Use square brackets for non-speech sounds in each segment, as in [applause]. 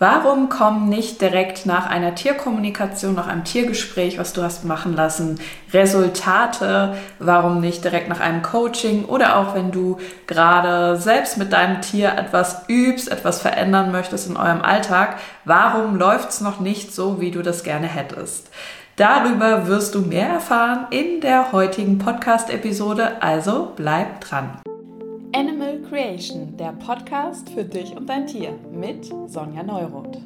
Warum kommen nicht direkt nach einer Tierkommunikation, nach einem Tiergespräch, was du hast machen lassen, Resultate? Warum nicht direkt nach einem Coaching oder auch wenn du gerade selbst mit deinem Tier etwas übst, etwas verändern möchtest in eurem Alltag? Warum läuft es noch nicht so, wie du das gerne hättest? Darüber wirst du mehr erfahren in der heutigen Podcast-Episode, also bleib dran. Animal Creation, der Podcast für dich und dein Tier mit Sonja Neuroth.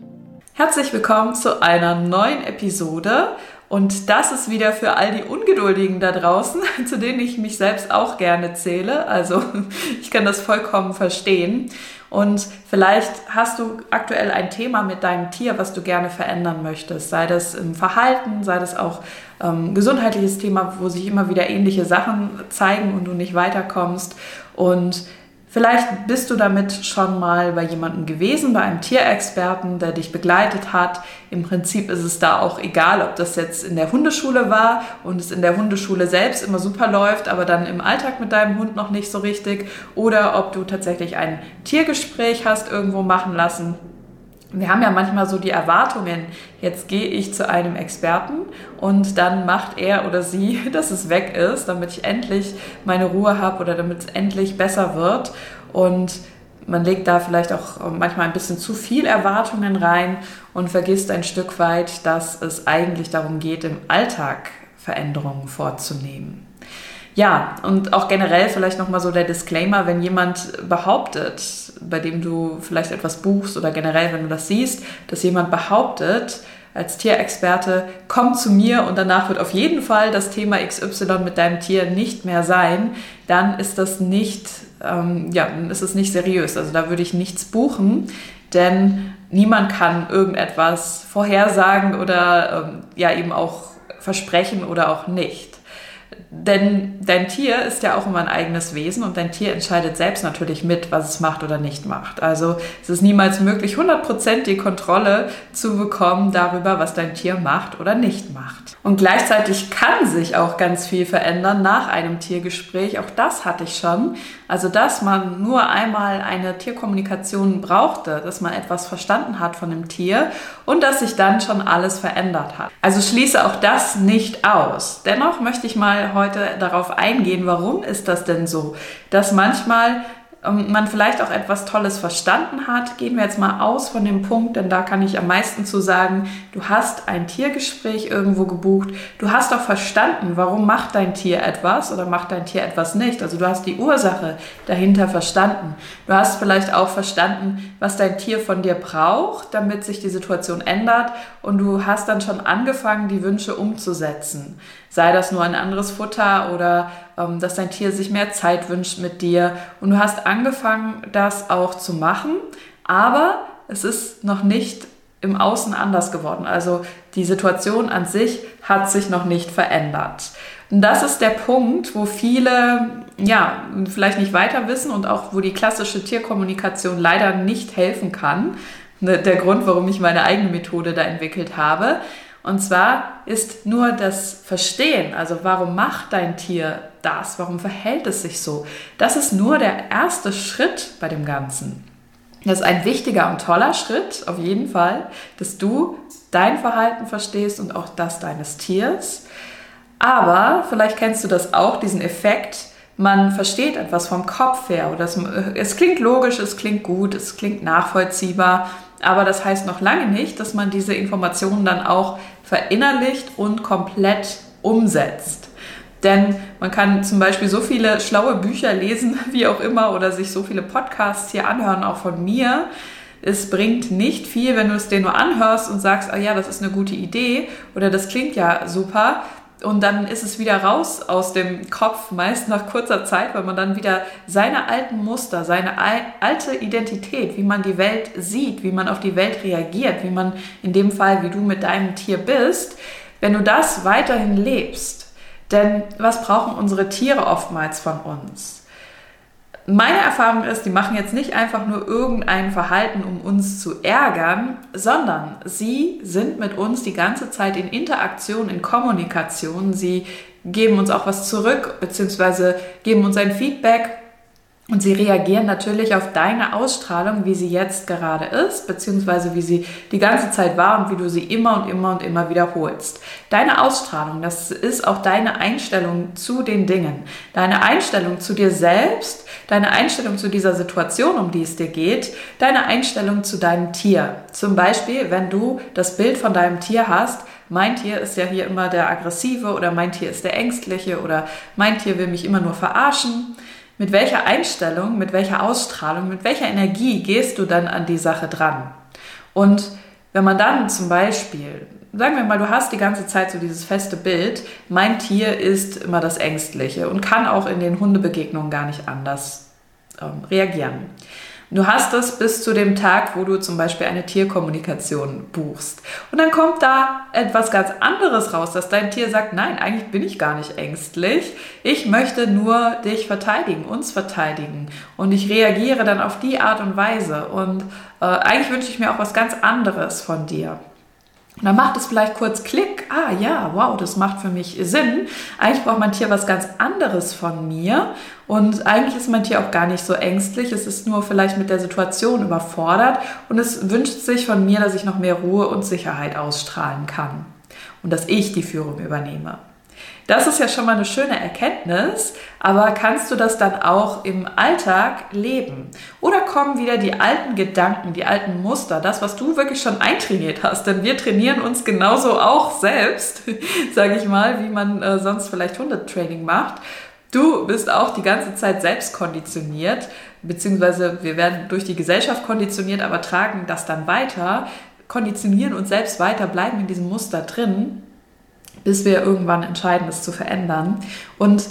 Herzlich willkommen zu einer neuen Episode und das ist wieder für all die Ungeduldigen da draußen, [laughs] zu denen ich mich selbst auch gerne zähle. Also [laughs] ich kann das vollkommen verstehen. Und vielleicht hast du aktuell ein Thema mit deinem Tier, was du gerne verändern möchtest. Sei das im Verhalten, sei das auch ähm, gesundheitliches Thema, wo sich immer wieder ähnliche Sachen zeigen und du nicht weiterkommst. Und Vielleicht bist du damit schon mal bei jemandem gewesen, bei einem Tierexperten, der dich begleitet hat. Im Prinzip ist es da auch egal, ob das jetzt in der Hundeschule war und es in der Hundeschule selbst immer super läuft, aber dann im Alltag mit deinem Hund noch nicht so richtig. Oder ob du tatsächlich ein Tiergespräch hast irgendwo machen lassen wir haben ja manchmal so die Erwartungen, jetzt gehe ich zu einem Experten und dann macht er oder sie, [laughs] dass es weg ist, damit ich endlich meine Ruhe habe oder damit es endlich besser wird. Und man legt da vielleicht auch manchmal ein bisschen zu viel Erwartungen rein und vergisst ein Stück weit, dass es eigentlich darum geht, im Alltag Veränderungen vorzunehmen. Ja, und auch generell vielleicht nochmal so der Disclaimer, wenn jemand behauptet, bei dem du vielleicht etwas buchst oder generell, wenn du das siehst, dass jemand behauptet, als Tierexperte, komm zu mir und danach wird auf jeden Fall das Thema XY mit deinem Tier nicht mehr sein, dann ist das nicht, ähm, ja, dann ist es nicht seriös. Also da würde ich nichts buchen, denn niemand kann irgendetwas vorhersagen oder ähm, ja eben auch versprechen oder auch nicht. Denn dein Tier ist ja auch immer ein eigenes Wesen und dein Tier entscheidet selbst natürlich mit, was es macht oder nicht macht. Also es ist niemals möglich, 100% die Kontrolle zu bekommen darüber, was dein Tier macht oder nicht macht. Und gleichzeitig kann sich auch ganz viel verändern nach einem Tiergespräch. Auch das hatte ich schon. Also, dass man nur einmal eine Tierkommunikation brauchte, dass man etwas verstanden hat von dem Tier und dass sich dann schon alles verändert hat. Also schließe auch das nicht aus. Dennoch möchte ich mal heute darauf eingehen, warum ist das denn so, dass manchmal man vielleicht auch etwas Tolles verstanden hat. Gehen wir jetzt mal aus von dem Punkt, denn da kann ich am meisten zu sagen, du hast ein Tiergespräch irgendwo gebucht, du hast auch verstanden, warum macht dein Tier etwas oder macht dein Tier etwas nicht. Also du hast die Ursache dahinter verstanden. Du hast vielleicht auch verstanden, was dein Tier von dir braucht, damit sich die Situation ändert und du hast dann schon angefangen, die Wünsche umzusetzen. Sei das nur ein anderes Futter oder ähm, dass dein Tier sich mehr Zeit wünscht mit dir. Und du hast angefangen, das auch zu machen, aber es ist noch nicht im Außen anders geworden. Also die Situation an sich hat sich noch nicht verändert. Und das ist der Punkt, wo viele ja vielleicht nicht weiter wissen und auch wo die klassische Tierkommunikation leider nicht helfen kann. Der Grund, warum ich meine eigene Methode da entwickelt habe. Und zwar ist nur das Verstehen, also warum macht dein Tier das, warum verhält es sich so, das ist nur der erste Schritt bei dem Ganzen. Das ist ein wichtiger und toller Schritt, auf jeden Fall, dass du dein Verhalten verstehst und auch das deines Tiers. Aber vielleicht kennst du das auch, diesen Effekt, man versteht etwas vom Kopf her oder es, es klingt logisch, es klingt gut, es klingt nachvollziehbar aber das heißt noch lange nicht, dass man diese Informationen dann auch verinnerlicht und komplett umsetzt. Denn man kann zum Beispiel so viele schlaue Bücher lesen, [laughs] wie auch immer, oder sich so viele Podcasts hier anhören, auch von mir. Es bringt nicht viel, wenn du es dir nur anhörst und sagst, ah ja, das ist eine gute Idee oder das klingt ja super und dann ist es wieder raus aus dem Kopf, meist nach kurzer Zeit, weil man dann wieder seine alten Muster, seine alte Identität, wie man die Welt sieht, wie man auf die Welt reagiert, wie man in dem Fall, wie du mit deinem Tier bist, wenn du das weiterhin lebst. Denn was brauchen unsere Tiere oftmals von uns? Meine Erfahrung ist, die machen jetzt nicht einfach nur irgendein Verhalten, um uns zu ärgern, sondern sie sind mit uns die ganze Zeit in Interaktion, in Kommunikation. Sie geben uns auch was zurück, beziehungsweise geben uns ein Feedback Und sie reagieren natürlich auf deine Ausstrahlung, wie sie jetzt gerade ist, beziehungsweise wie sie die ganze Zeit war und wie du sie immer und immer und immer wiederholst. Deine Ausstrahlung, das ist auch deine Einstellung zu den Dingen. Deine Einstellung zu dir selbst, deine Einstellung zu dieser Situation, um die es dir geht, deine Einstellung zu deinem Tier. Zum Beispiel, wenn du das Bild von deinem Tier hast, mein Tier ist ja hier immer der aggressive oder mein Tier ist der ängstliche oder mein Tier will mich immer nur verarschen mit welcher Einstellung, mit welcher Ausstrahlung, mit welcher Energie gehst du dann an die Sache dran? Und wenn man dann zum Beispiel, sagen wir mal, du hast die ganze Zeit so dieses feste Bild, mein Tier ist immer das Ängstliche und kann auch in den Hundebegegnungen gar nicht anders ähm, reagieren. Du hast es bis zu dem Tag, wo du zum Beispiel eine Tierkommunikation buchst. Und dann kommt da etwas ganz anderes raus, dass dein Tier sagt, nein, eigentlich bin ich gar nicht ängstlich. Ich möchte nur dich verteidigen, uns verteidigen. Und ich reagiere dann auf die Art und Weise. Und äh, eigentlich wünsche ich mir auch was ganz anderes von dir. Und dann macht es vielleicht kurz Klick. Ah ja, wow, das macht für mich Sinn. Eigentlich braucht mein Tier was ganz anderes von mir. Und eigentlich ist mein Tier auch gar nicht so ängstlich. Es ist nur vielleicht mit der Situation überfordert. Und es wünscht sich von mir, dass ich noch mehr Ruhe und Sicherheit ausstrahlen kann. Und dass ich die Führung übernehme. Das ist ja schon mal eine schöne Erkenntnis, aber kannst du das dann auch im Alltag leben? Oder kommen wieder die alten Gedanken, die alten Muster, das, was du wirklich schon eintrainiert hast? Denn wir trainieren uns genauso auch selbst, [laughs] sage ich mal, wie man äh, sonst vielleicht Hundetraining macht. Du bist auch die ganze Zeit selbst konditioniert, beziehungsweise wir werden durch die Gesellschaft konditioniert, aber tragen das dann weiter, konditionieren uns selbst weiter, bleiben in diesem Muster drin bis wir irgendwann entscheiden, es zu verändern. Und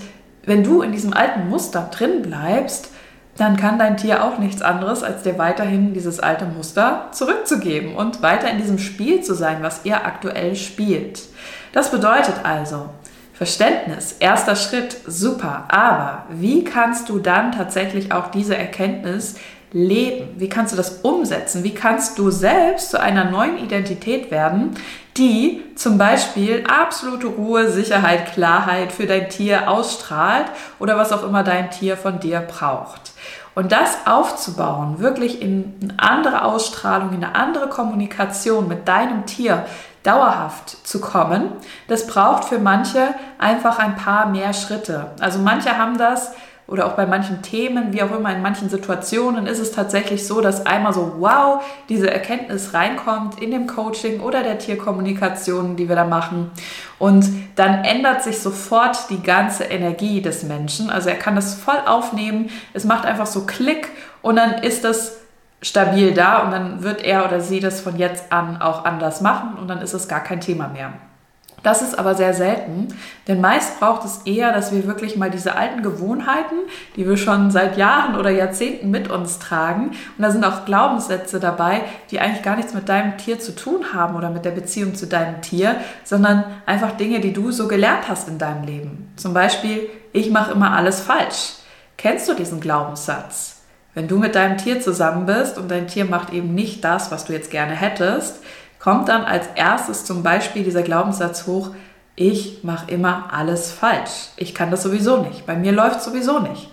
wenn du in diesem alten Muster drin bleibst, dann kann dein Tier auch nichts anderes, als dir weiterhin dieses alte Muster zurückzugeben und weiter in diesem Spiel zu sein, was ihr aktuell spielt. Das bedeutet also, Verständnis, erster Schritt, super, aber wie kannst du dann tatsächlich auch diese Erkenntnis leben? Wie kannst du das umsetzen? Wie kannst du selbst zu einer neuen Identität werden, die zum Beispiel absolute Ruhe, Sicherheit, Klarheit für dein Tier ausstrahlt oder was auch immer dein Tier von dir braucht? Und das aufzubauen, wirklich in eine andere Ausstrahlung, in eine andere Kommunikation mit deinem Tier dauerhaft zu kommen, das braucht für manche einfach ein paar mehr Schritte. Also manche haben das oder auch bei manchen Themen, wie auch immer, in manchen Situationen ist es tatsächlich so, dass einmal so, wow, diese Erkenntnis reinkommt in dem Coaching oder der Tierkommunikation, die wir da machen. Und dann ändert sich sofort die ganze Energie des Menschen. Also er kann das voll aufnehmen. Es macht einfach so Klick und dann ist das stabil da und dann wird er oder sie das von jetzt an auch anders machen und dann ist es gar kein Thema mehr. Das ist aber sehr selten, denn meist braucht es eher, dass wir wirklich mal diese alten Gewohnheiten, die wir schon seit Jahren oder Jahrzehnten mit uns tragen, und da sind auch Glaubenssätze dabei, die eigentlich gar nichts mit deinem Tier zu tun haben oder mit der Beziehung zu deinem Tier, sondern einfach Dinge, die du so gelernt hast in deinem Leben. Zum Beispiel, ich mache immer alles falsch. Kennst du diesen Glaubenssatz? Wenn du mit deinem Tier zusammen bist und dein Tier macht eben nicht das, was du jetzt gerne hättest, kommt dann als erstes zum Beispiel dieser Glaubenssatz hoch, ich mache immer alles falsch. Ich kann das sowieso nicht. Bei mir läuft sowieso nicht.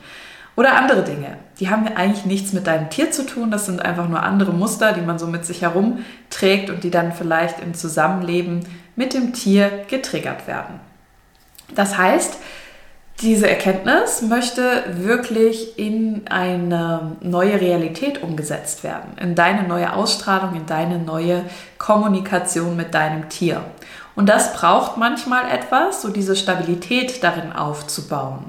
Oder andere Dinge. Die haben eigentlich nichts mit deinem Tier zu tun. Das sind einfach nur andere Muster, die man so mit sich herumträgt und die dann vielleicht im Zusammenleben mit dem Tier getriggert werden. Das heißt, diese Erkenntnis möchte wirklich in eine neue Realität umgesetzt werden, in deine neue Ausstrahlung, in deine neue Kommunikation mit deinem Tier. Und das braucht manchmal etwas, so diese Stabilität darin aufzubauen.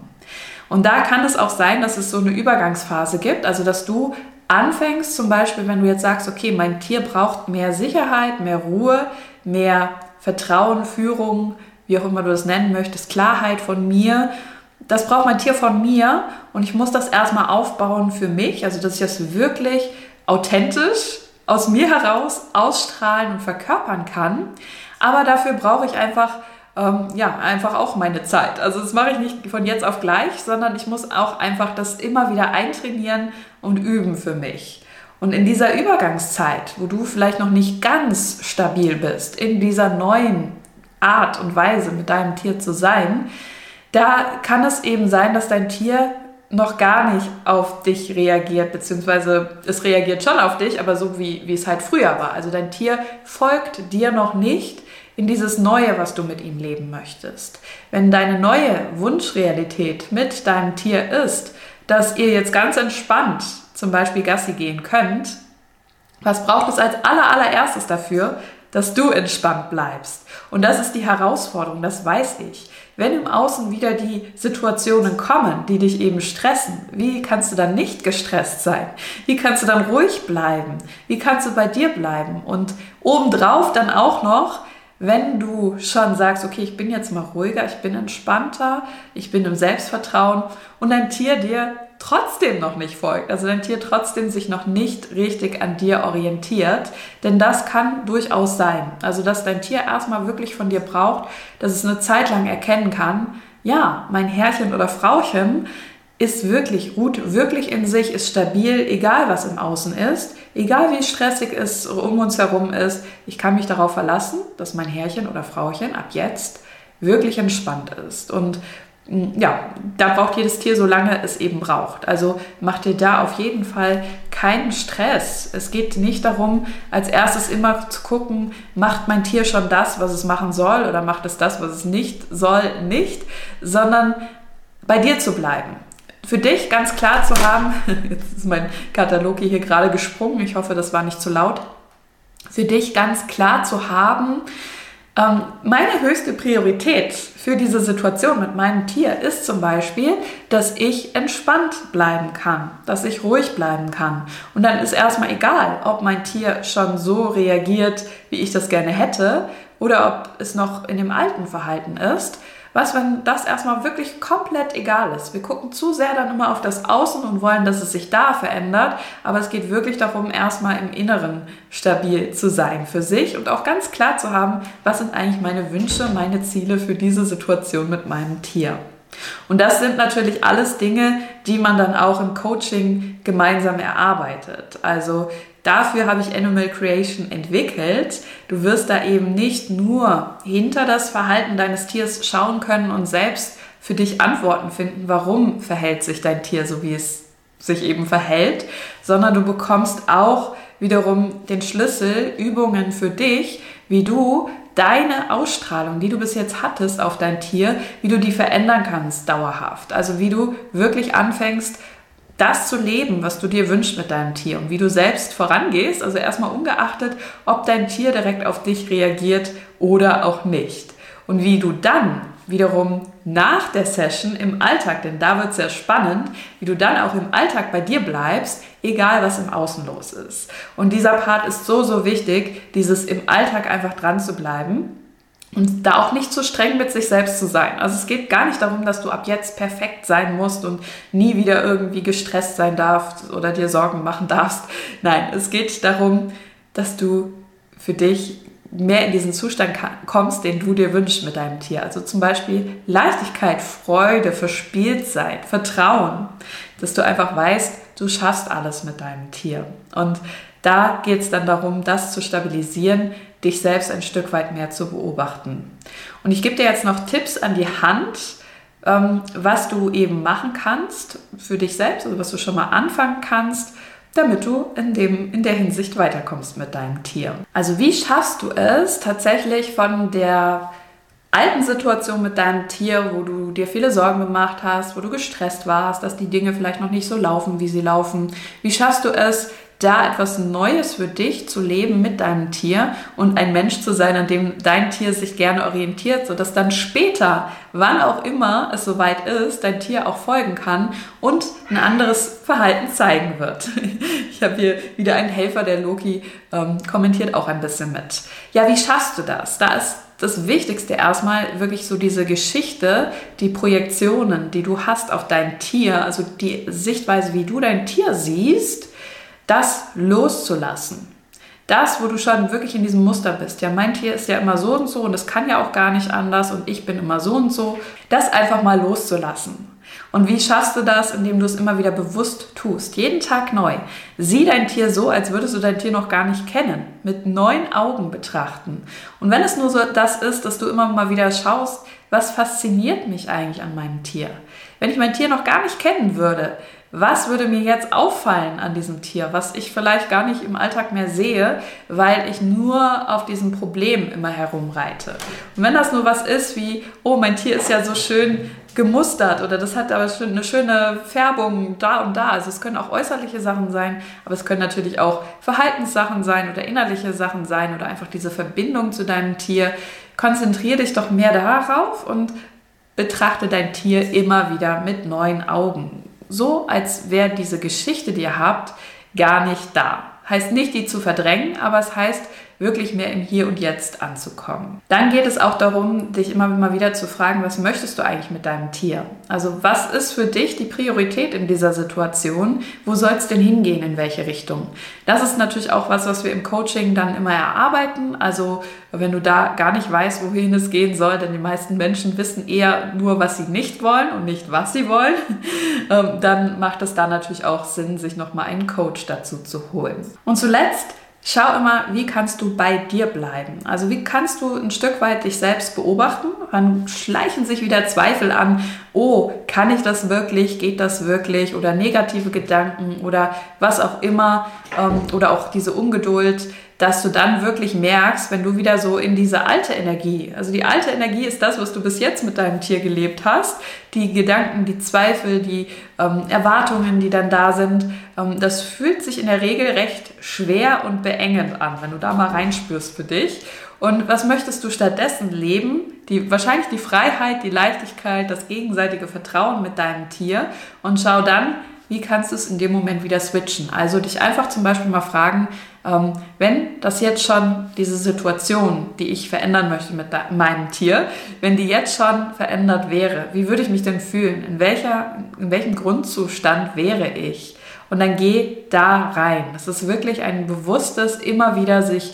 Und da kann es auch sein, dass es so eine Übergangsphase gibt, also dass du anfängst, zum Beispiel, wenn du jetzt sagst, okay, mein Tier braucht mehr Sicherheit, mehr Ruhe, mehr Vertrauen, Führung, wie auch immer du das nennen möchtest, Klarheit von mir das braucht mein Tier von mir und ich muss das erstmal aufbauen für mich, also dass ich das wirklich authentisch aus mir heraus ausstrahlen und verkörpern kann. Aber dafür brauche ich einfach ähm, ja, einfach auch meine Zeit. Also das mache ich nicht von jetzt auf gleich, sondern ich muss auch einfach das immer wieder eintrainieren und üben für mich. Und in dieser Übergangszeit, wo du vielleicht noch nicht ganz stabil bist, in dieser neuen Art und Weise mit deinem Tier zu sein, da kann es eben sein, dass dein Tier noch gar nicht auf dich reagiert, beziehungsweise es reagiert schon auf dich, aber so wie, wie es halt früher war. Also dein Tier folgt dir noch nicht in dieses Neue, was du mit ihm leben möchtest. Wenn deine neue Wunschrealität mit deinem Tier ist, dass ihr jetzt ganz entspannt zum Beispiel Gassi gehen könnt, was braucht es als aller, allererstes dafür, dass du entspannt bleibst? Und das ist die Herausforderung, das weiß ich. Wenn im Außen wieder die Situationen kommen, die dich eben stressen, wie kannst du dann nicht gestresst sein? Wie kannst du dann ruhig bleiben? Wie kannst du bei dir bleiben? Und obendrauf dann auch noch wenn du schon sagst, okay, ich bin jetzt mal ruhiger, ich bin entspannter, ich bin im Selbstvertrauen und dein Tier dir trotzdem noch nicht folgt, also dein Tier trotzdem sich noch nicht richtig an dir orientiert, denn das kann durchaus sein. Also, dass dein Tier erstmal wirklich von dir braucht, dass es eine Zeit lang erkennen kann, ja, mein Herrchen oder Frauchen ist wirklich, ruht wirklich in sich, ist stabil, egal was im Außen ist, egal wie stressig es um uns herum ist. Ich kann mich darauf verlassen, dass mein Herrchen oder Frauchen ab jetzt wirklich entspannt ist. Und ja, da braucht jedes Tier so lange es eben braucht. Also mach dir da auf jeden Fall keinen Stress. Es geht nicht darum, als erstes immer zu gucken, macht mein Tier schon das, was es machen soll oder macht es das, was es nicht soll, nicht, sondern bei dir zu bleiben für dich ganz klar zu haben, [laughs] jetzt ist mein Katalog hier gerade gesprungen, ich hoffe, das war nicht zu laut, für dich ganz klar zu haben, meine höchste Priorität für diese Situation mit meinem Tier ist zum Beispiel, dass ich entspannt bleiben kann, dass ich ruhig bleiben kann. Und dann ist erstmal egal, ob mein Tier schon so reagiert, wie ich das gerne hätte, oder ob es noch in dem alten Verhalten ist was, wenn das erstmal wirklich komplett egal ist? Wir gucken zu sehr dann immer auf das Außen und wollen, dass es sich da verändert, aber es geht wirklich darum, erstmal im Inneren stabil zu sein für sich und auch ganz klar zu haben, was sind eigentlich meine Wünsche, meine Ziele für diese Situation mit meinem Tier. Und das sind natürlich alles Dinge, die man dann auch im Coaching gemeinsam erarbeitet. Also Dafür habe ich Animal Creation entwickelt. Du wirst da eben nicht nur hinter das Verhalten deines Tiers schauen können und selbst für dich Antworten finden, warum verhält sich dein Tier so, wie es sich eben verhält, sondern du bekommst auch wiederum den Schlüssel, Übungen für dich, wie du deine Ausstrahlung, die du bis jetzt hattest auf dein Tier, wie du die verändern kannst dauerhaft. Also wie du wirklich anfängst, das zu leben, was du dir wünschst mit deinem Tier und wie du selbst vorangehst, also erstmal ungeachtet, ob dein Tier direkt auf dich reagiert oder auch nicht. Und wie du dann wiederum nach der Session im Alltag, denn da wird es sehr spannend, wie du dann auch im Alltag bei dir bleibst, egal was im Außen los ist. Und dieser Part ist so, so wichtig, dieses im Alltag einfach dran zu bleiben und da auch nicht zu streng mit sich selbst zu sein. Also es geht gar nicht darum, dass du ab jetzt perfekt sein musst und nie wieder irgendwie gestresst sein darfst oder dir Sorgen machen darfst. Nein, es geht darum, dass du für dich mehr in diesen Zustand kommst, den du dir wünschst mit deinem Tier. Also zum Beispiel Leichtigkeit, Freude, Verspieltheit, Vertrauen, dass du einfach weißt, du schaffst alles mit deinem Tier. Und da geht es dann darum, das zu stabilisieren, dich selbst ein Stück weit mehr zu beobachten. Und ich gebe dir jetzt noch Tipps an die Hand, ähm, was du eben machen kannst für dich selbst, also was du schon mal anfangen kannst, damit du in, dem, in der Hinsicht weiterkommst mit deinem Tier. Also wie schaffst du es tatsächlich von der alten Situation mit deinem Tier, wo du dir viele Sorgen gemacht hast, wo du gestresst warst, dass die Dinge vielleicht noch nicht so laufen, wie sie laufen. Wie schaffst du es, da etwas Neues für dich zu leben mit deinem Tier und ein Mensch zu sein, an dem dein Tier sich gerne orientiert, sodass dann später, wann auch immer es soweit ist, dein Tier auch folgen kann und ein anderes Verhalten zeigen wird. [laughs] Ich habe hier wieder einen Helfer, der Loki ähm, kommentiert auch ein bisschen mit. Ja, wie schaffst du das? Da ist das Wichtigste erstmal wirklich so diese Geschichte, die Projektionen, die du hast auf dein Tier, also die Sichtweise, wie du dein Tier siehst, das loszulassen. Das, wo du schon wirklich in diesem Muster bist. Ja, mein Tier ist ja immer so und so und es kann ja auch gar nicht anders und ich bin immer so und so. Das einfach mal loszulassen. Und wie schaffst du das, indem du es immer wieder bewusst tust? Jeden Tag neu. Sieh dein Tier so, als würdest du dein Tier noch gar nicht kennen. Mit neuen Augen betrachten. Und wenn es nur so das ist, dass du immer mal wieder schaust, was fasziniert mich eigentlich an meinem Tier? Wenn ich mein Tier noch gar nicht kennen würde, was würde mir jetzt auffallen an diesem Tier, was ich vielleicht gar nicht im Alltag mehr sehe, weil ich nur auf diesem Problem immer herumreite. Und wenn das nur was ist wie, oh, mein Tier ist ja so schön gemustert oder das hat aber eine schöne Färbung da und da. Also es können auch äußerliche Sachen sein, aber es können natürlich auch Verhaltenssachen sein oder innerliche Sachen sein oder einfach diese Verbindung zu deinem Tier. Konzentriere dich doch mehr darauf und betrachte dein Tier immer wieder mit neuen Augen so, als wäre diese Geschichte, die ihr habt, gar nicht da. Heißt nicht, die zu verdrängen, aber es heißt, wirklich mehr im Hier und Jetzt anzukommen. Dann geht es auch darum, dich immer wieder zu fragen, was möchtest du eigentlich mit deinem Tier? Also was ist für dich die Priorität in dieser Situation? Wo soll es denn hingehen, in welche Richtung? Das ist natürlich auch was, was wir im Coaching dann immer erarbeiten. Also wenn du da gar nicht weißt, wohin es gehen soll, denn die meisten Menschen wissen eher nur, was sie nicht wollen und nicht, was sie wollen, [laughs] ähm, dann macht es da natürlich auch Sinn, sich nochmal einen Coach dazu zu holen. Und zuletzt Schau immer, wie kannst du bei dir bleiben? Also wie kannst du ein Stück weit dich selbst beobachten? Dann schleichen sich wieder Zweifel an, oh, kann ich das wirklich, geht das wirklich? Oder negative Gedanken oder was auch immer. Ähm, oder auch diese Ungeduld dass du dann wirklich merkst, wenn du wieder so in diese alte Energie, also die alte Energie ist das, was du bis jetzt mit deinem Tier gelebt hast, die Gedanken, die Zweifel, die ähm, Erwartungen, die dann da sind, ähm, das fühlt sich in der Regel recht schwer und beengend an, wenn du da mal reinspürst für dich. Und was möchtest du stattdessen leben? Die, wahrscheinlich die Freiheit, die Leichtigkeit, das gegenseitige Vertrauen mit deinem Tier und schau dann, wie kannst du es in dem Moment wieder switchen? Also dich einfach zum Beispiel mal fragen, ähm, wenn das jetzt schon diese Situation, die ich verändern möchte mit meinem Tier, wenn die jetzt schon verändert wäre, wie würde ich mich denn fühlen? In, welcher, in welchem Grundzustand wäre ich? Und dann geh da rein. Das ist wirklich ein bewusstes, immer wieder sich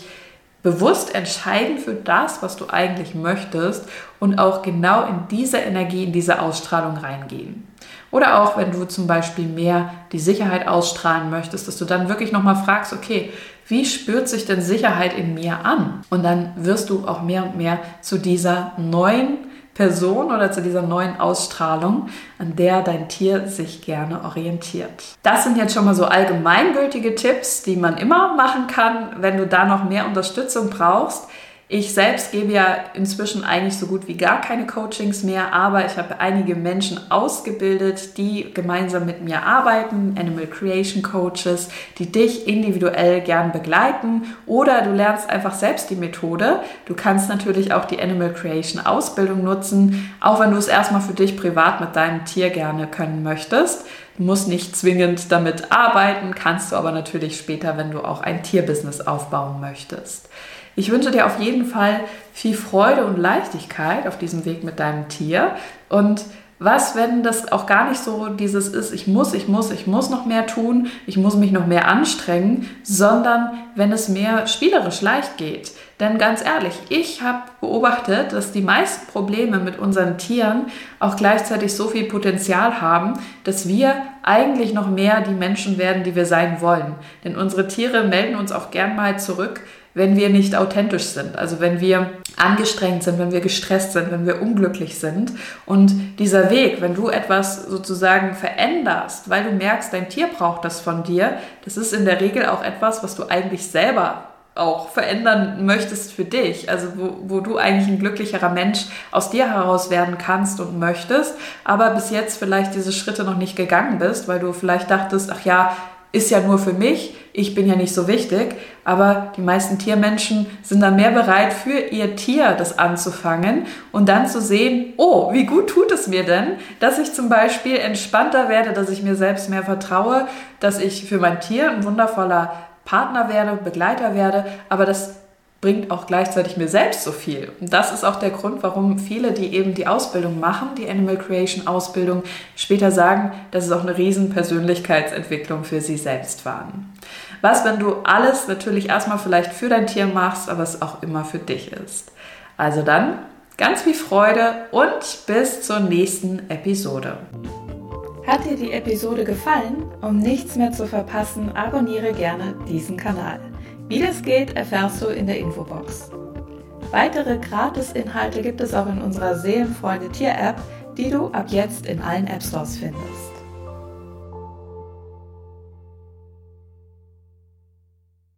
bewusst entscheiden für das, was du eigentlich möchtest und auch genau in diese Energie, in diese Ausstrahlung reingehen. Oder auch, wenn du zum Beispiel mehr die Sicherheit ausstrahlen möchtest, dass du dann wirklich nochmal fragst, okay, wie spürt sich denn Sicherheit in mir an? Und dann wirst du auch mehr und mehr zu dieser neuen Person oder zu dieser neuen Ausstrahlung, an der dein Tier sich gerne orientiert. Das sind jetzt schon mal so allgemeingültige Tipps, die man immer machen kann. Wenn du da noch mehr Unterstützung brauchst, ich selbst gebe ja inzwischen eigentlich so gut wie gar keine Coachings mehr, aber ich habe einige Menschen ausgebildet, die gemeinsam mit mir arbeiten, Animal Creation Coaches, die dich individuell gern begleiten oder du lernst einfach selbst die Methode. Du kannst natürlich auch die Animal Creation Ausbildung nutzen, auch wenn du es erstmal für dich privat mit deinem Tier gerne können möchtest. Du musst nicht zwingend damit arbeiten, kannst du aber natürlich später, wenn du auch ein Tierbusiness aufbauen möchtest. Ich wünsche dir auf jeden Fall viel Freude und Leichtigkeit auf diesem Weg mit deinem Tier. Und was, wenn das auch gar nicht so dieses ist, ich muss, ich muss, ich muss noch mehr tun, ich muss mich noch mehr anstrengen, sondern wenn es mehr spielerisch leicht geht. Denn ganz ehrlich, ich habe beobachtet, dass die meisten Probleme mit unseren Tieren auch gleichzeitig so viel Potenzial haben, dass wir eigentlich noch mehr die Menschen werden, die wir sein wollen. Denn unsere Tiere melden uns auch gern mal zurück, wenn wir nicht authentisch sind. Also wenn wir angestrengt sind, wenn wir gestresst sind, wenn wir unglücklich sind. Und dieser Weg, wenn du etwas sozusagen veränderst, weil du merkst, dein Tier braucht das von dir, das ist in der Regel auch etwas, was du eigentlich selber auch verändern möchtest für dich, also wo, wo du eigentlich ein glücklicherer Mensch aus dir heraus werden kannst und möchtest, aber bis jetzt vielleicht diese Schritte noch nicht gegangen bist, weil du vielleicht dachtest, ach ja, ist ja nur für mich, ich bin ja nicht so wichtig, aber die meisten Tiermenschen sind dann mehr bereit, für ihr Tier das anzufangen und dann zu sehen, oh, wie gut tut es mir denn, dass ich zum Beispiel entspannter werde, dass ich mir selbst mehr vertraue, dass ich für mein Tier ein wundervoller Partner werde, Begleiter werde, aber das bringt auch gleichzeitig mir selbst so viel. Und das ist auch der Grund, warum viele, die eben die Ausbildung machen, die Animal Creation Ausbildung, später sagen, dass es auch eine riesen Persönlichkeitsentwicklung für sie selbst war. Was, wenn du alles natürlich erstmal vielleicht für dein Tier machst, aber es auch immer für dich ist. Also dann ganz viel Freude und bis zur nächsten Episode. Hat dir die Episode gefallen? Um nichts mehr zu verpassen, abonniere gerne diesen Kanal. Wie das geht, erfährst du in der Infobox. Weitere Gratis-Inhalte gibt es auch in unserer Seelenfreunde Tier-App, die du ab jetzt in allen App Stores findest.